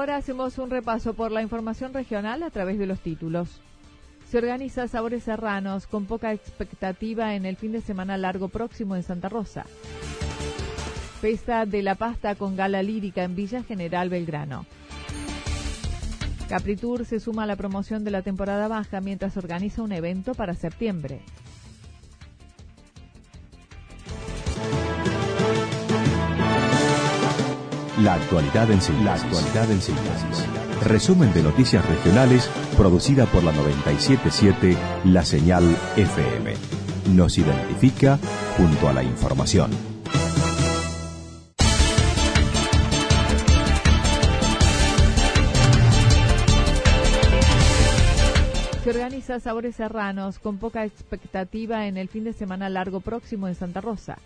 A esta hora hacemos un repaso por la información regional a través de los títulos. Se organiza Sabores Serranos con poca expectativa en el fin de semana largo próximo en Santa Rosa. Festa de la pasta con gala lírica en Villa General Belgrano. Capritur se suma a la promoción de la temporada baja mientras organiza un evento para septiembre. La actualidad en síntesis. Resumen de noticias regionales producida por la 977 La Señal FM. Nos identifica junto a la información. Se organiza Sabores Serranos con poca expectativa en el fin de semana largo próximo en Santa Rosa.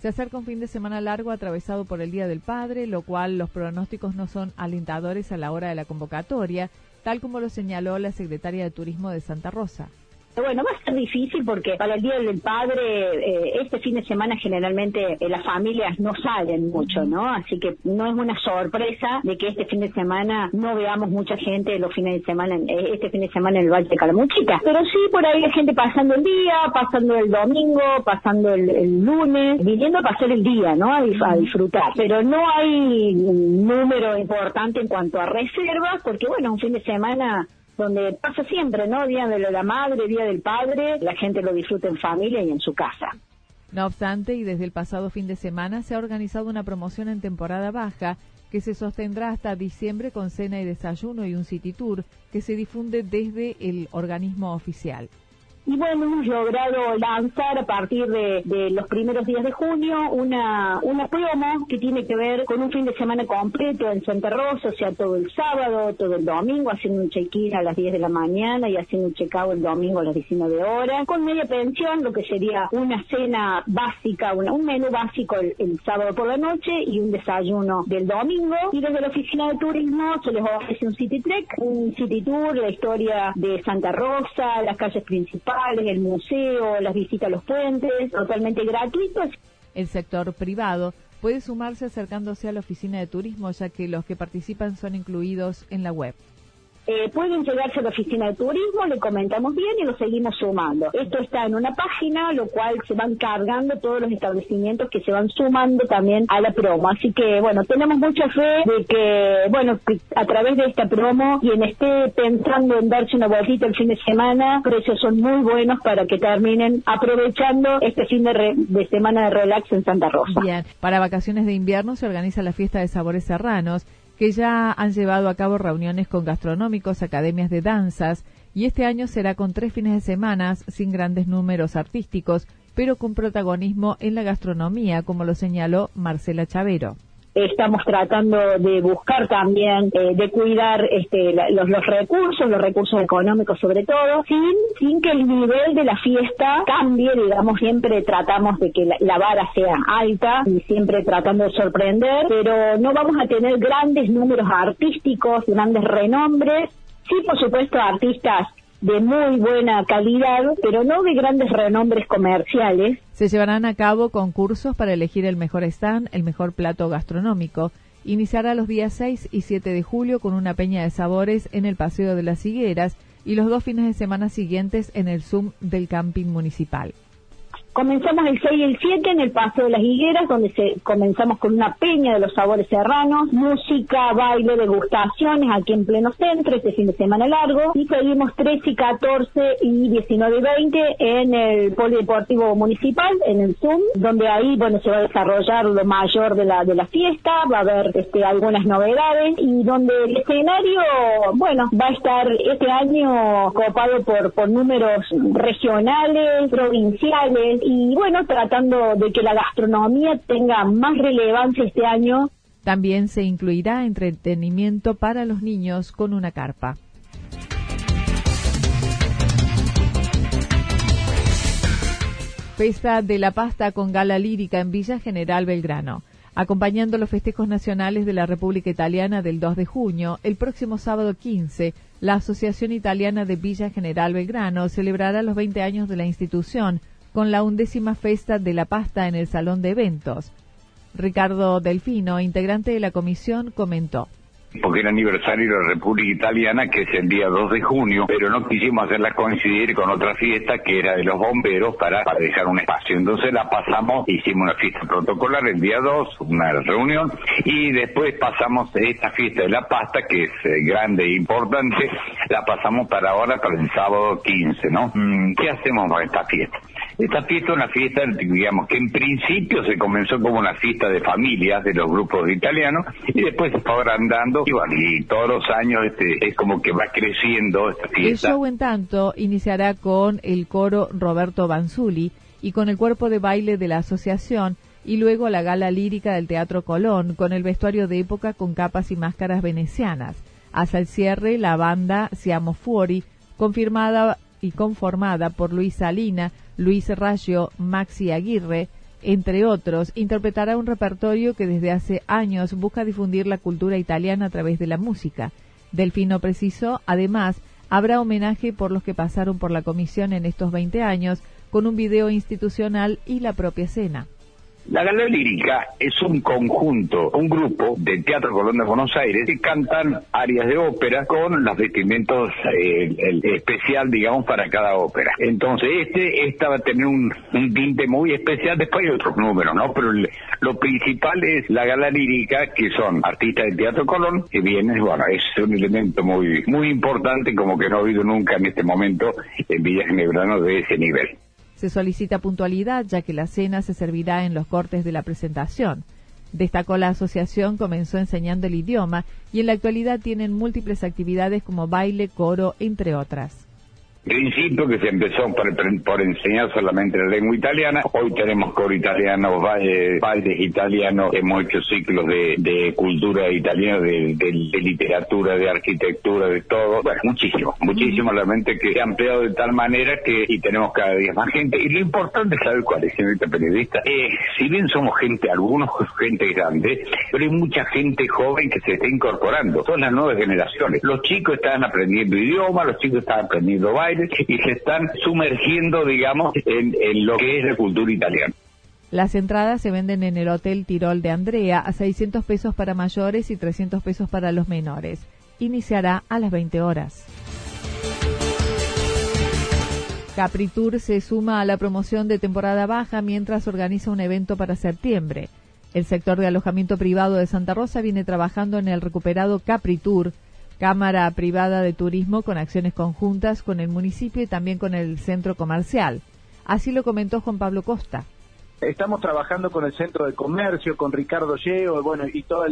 Se acerca un fin de semana largo atravesado por el Día del Padre, lo cual los pronósticos no son alentadores a la hora de la convocatoria, tal como lo señaló la secretaria de Turismo de Santa Rosa. Bueno, va a ser difícil porque para el Día del Padre, eh, este fin de semana generalmente eh, las familias no salen mucho, ¿no? Así que no es una sorpresa de que este fin de semana no veamos mucha gente los fines de semana, eh, este fin de semana en el Valle de Calamuchita. Pero sí, por ahí hay gente pasando el día, pasando el domingo, pasando el, lunes, viniendo a pasar el día, ¿no? A, a, disfrutar. Pero no hay un número importante en cuanto a reservas, porque bueno, un fin de semana donde pasa siempre, ¿no? Día de la madre, Día del padre, la gente lo disfruta en familia y en su casa. No obstante, y desde el pasado fin de semana se ha organizado una promoción en temporada baja que se sostendrá hasta diciembre con cena y desayuno y un city tour que se difunde desde el organismo oficial. Y bueno, hemos logrado lanzar a partir de, los primeros días de junio una, una promo que tiene que ver con un fin de semana completo en Santa Rosa, o sea, todo el sábado, todo el domingo, haciendo un check-in a las 10 de la mañana y haciendo un check-out el domingo a las 19 horas, con media pensión, lo que sería una cena básica, un menú básico el, sábado por la noche y un desayuno del domingo. Y desde la oficina de turismo se les ofrece un city trek, un city tour, la historia de Santa Rosa, las calles principales, el museo, las visitas a los puentes, totalmente gratuitos. El sector privado puede sumarse acercándose a la oficina de turismo, ya que los que participan son incluidos en la web. Eh, pueden llegarse a la oficina de turismo, le comentamos bien y lo seguimos sumando. Esto está en una página, lo cual se van cargando todos los establecimientos que se van sumando también a la promo. Así que, bueno, tenemos mucha fe de que, bueno, a través de esta promo, quien esté pensando en darse una vueltita el fin de semana, precios son muy buenos para que terminen aprovechando este fin de, de semana de relax en Santa Rosa. Bien, para vacaciones de invierno se organiza la fiesta de sabores serranos que ya han llevado a cabo reuniones con gastronómicos, academias de danzas, y este año será con tres fines de semana sin grandes números artísticos, pero con protagonismo en la gastronomía, como lo señaló Marcela Chavero estamos tratando de buscar también eh, de cuidar este, los, los, recursos, los recursos económicos sobre todo, sin, sin que el nivel de la fiesta cambie, digamos, siempre tratamos de que la, la, vara sea alta y siempre tratando de sorprender, pero no vamos a tener grandes números artísticos, grandes renombres, sí, por supuesto, artistas de muy buena calidad, pero no de grandes renombres comerciales. Se llevarán a cabo concursos para elegir el mejor stand, el mejor plato gastronómico. Iniciará los días 6 y 7 de julio con una peña de sabores en el Paseo de las Higueras y los dos fines de semana siguientes en el Zoom del Camping Municipal. Comenzamos el 6 y el 7 en el Paseo de las Higueras, donde se, comenzamos con una peña de los sabores serranos, música, baile, degustaciones aquí en pleno centro, este fin de semana largo, y seguimos 13 y 14 y 19 y 20 en el Polideportivo Municipal, en el Zoom, donde ahí, bueno, se va a desarrollar lo mayor de la, de la fiesta, va a haber este, algunas novedades, y donde el escenario, bueno, va a estar este año copado por, por números regionales, provinciales, y bueno, tratando de que la gastronomía tenga más relevancia este año. También se incluirá entretenimiento para los niños con una carpa. Festa de la Pasta con gala lírica en Villa General Belgrano. Acompañando los festejos nacionales de la República Italiana del 2 de junio, el próximo sábado 15, la Asociación Italiana de Villa General Belgrano celebrará los 20 años de la institución con la undécima Festa de la Pasta en el Salón de Eventos. Ricardo Delfino, integrante de la comisión, comentó porque era aniversario de la República Italiana, que es el día 2 de junio, pero no quisimos hacerla coincidir con otra fiesta que era de los bomberos para, dejar un espacio. Entonces la pasamos, hicimos una fiesta protocolar el día 2, una reunión, y después pasamos esta fiesta de la pasta, que es eh, grande e importante, la pasamos para ahora, para el sábado 15, ¿no? Mm, ¿Qué hacemos con esta fiesta? Esta fiesta es una fiesta, digamos, que en principio se comenzó como una fiesta de familias de los grupos italianos y después se fue agrandando y, bueno, y todos los años este, es como que va creciendo esta fiesta. El show en tanto iniciará con el coro Roberto Banzuli y con el cuerpo de baile de la asociación y luego la gala lírica del Teatro Colón con el vestuario de época con capas y máscaras venecianas. Hasta el cierre la banda Siamo Fuori, confirmada y conformada por Luis Salina, Luis Raggio, Maxi Aguirre, entre otros, interpretará un repertorio que desde hace años busca difundir la cultura italiana a través de la música. Delfino precisó, además, habrá homenaje por los que pasaron por la comisión en estos 20 años, con un video institucional y la propia escena. La Gala Lírica es un conjunto, un grupo de Teatro Colón de Buenos Aires que cantan áreas de ópera con los vestimentos eh, el, especial, digamos, para cada ópera. Entonces, este esta va a tener un, tinte muy especial, después hay otros números, ¿no? Pero lo principal es la Gala Lírica, que son artistas de Teatro Colón, que vienen, bueno, es un elemento muy, muy importante, como que no ha habido nunca en este momento en Villa Genebrano de ese nivel. Se solicita puntualidad ya que la cena se servirá en los cortes de la presentación. Destacó la asociación comenzó enseñando el idioma y en la actualidad tienen múltiples actividades como baile, coro, entre otras principio que se empezó por, por, enseñar solamente la lengua italiana. Hoy tenemos coro italiano, bailes italianos, hemos hecho ciclos de, cultura italiana, de, literatura, de arquitectura, de todo. Bueno, muchísimo, muchísimo realmente que se ha ampliado de tal manera que y tenemos cada día más gente. Y lo importante es saber cuál es, señorita periodista. Eh, si bien somos gente, algunos gente grande, pero hay mucha gente joven que se está incorporando. Son las nuevas generaciones. Los chicos están aprendiendo idioma, los chicos están aprendiendo baile y se están sumergiendo, digamos, en, lo que es la cultura italiana. Las entradas se venden en el Hotel Tirol de Andrea a 600 pesos para mayores y 300 pesos para los menores. Iniciará a las 20 horas. Capritur se suma a la promoción de temporada baja mientras organiza un evento para septiembre. El sector de alojamiento privado de Santa Rosa viene trabajando en el recuperado Capritur, Cámara Privada de Turismo con acciones conjuntas con el municipio y también con el centro comercial. Así lo comentó Juan Pablo Costa. Estamos trabajando con el Centro de Comercio, con Ricardo Yeo, bueno, y todo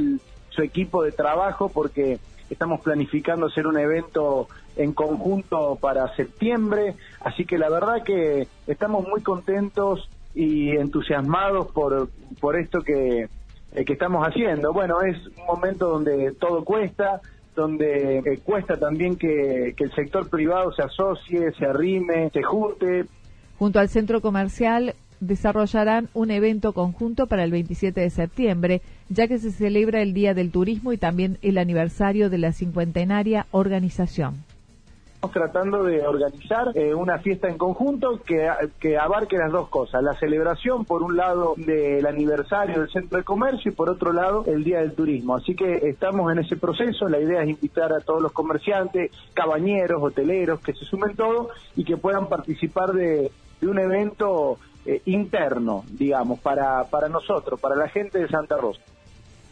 su equipo de trabajo porque estamos planificando hacer un evento en conjunto para septiembre, así que la verdad que estamos muy contentos y entusiasmados por, por esto que, eh, que estamos haciendo. Bueno, es un momento donde todo cuesta, donde eh, cuesta también que, que el sector privado se asocie, se arrime, se junte. Junto al centro comercial desarrollarán un evento conjunto para el 27 de septiembre, ya que se celebra el Día del Turismo y también el aniversario de la cincuentenaria organización tratando de organizar eh, una fiesta en conjunto que, que abarque las dos cosas, la celebración por un lado del aniversario del centro de comercio y por otro lado el Día del Turismo. Así que estamos en ese proceso, la idea es invitar a todos los comerciantes, cabañeros, hoteleros, que se sumen todos y que puedan participar de, de un evento eh, interno, digamos, para, para nosotros, para la gente de Santa Rosa.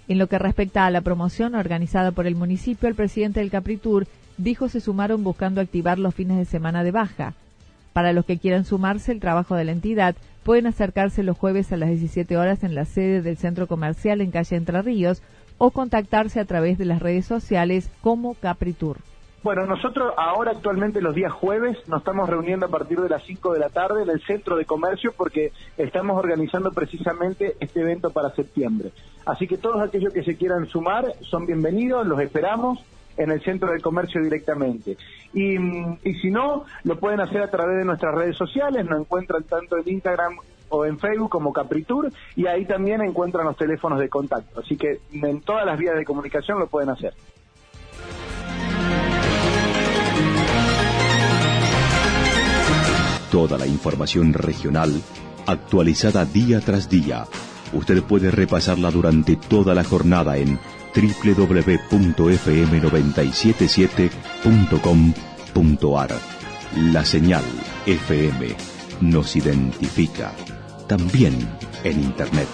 En lo que respecta a la promoción organizada por el municipio, el presidente del Capritur dijo se sumaron buscando activar los fines de semana de baja. Para los que quieran sumarse el trabajo de la entidad, pueden acercarse los jueves a las 17 horas en la sede del centro comercial en calle Entre Ríos o contactarse a través de las redes sociales como Capritur. Bueno, nosotros ahora actualmente los días jueves nos estamos reuniendo a partir de las 5 de la tarde en el centro de comercio porque estamos organizando precisamente este evento para septiembre. Así que todos aquellos que se quieran sumar son bienvenidos, los esperamos en el centro de comercio directamente. Y, y si no, lo pueden hacer a través de nuestras redes sociales, nos encuentran tanto en Instagram o en Facebook como Capritur y ahí también encuentran los teléfonos de contacto. Así que en todas las vías de comunicación lo pueden hacer. Toda la información regional actualizada día tras día. Usted puede repasarla durante toda la jornada en www.fm977.com.ar. La señal FM nos identifica también en Internet.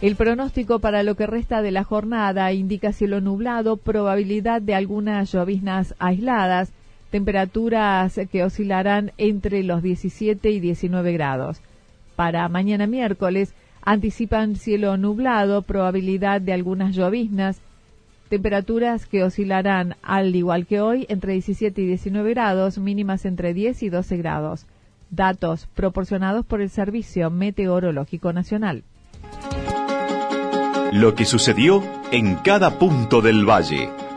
El pronóstico para lo que resta de la jornada indica cielo nublado, probabilidad de algunas lloviznas aisladas, temperaturas que oscilarán entre los 17 y 19 grados. Para mañana miércoles anticipan cielo nublado, probabilidad de algunas lloviznas, temperaturas que oscilarán al igual que hoy entre 17 y 19 grados, mínimas entre 10 y 12 grados. Datos proporcionados por el Servicio Meteorológico Nacional. Lo que sucedió en cada punto del valle.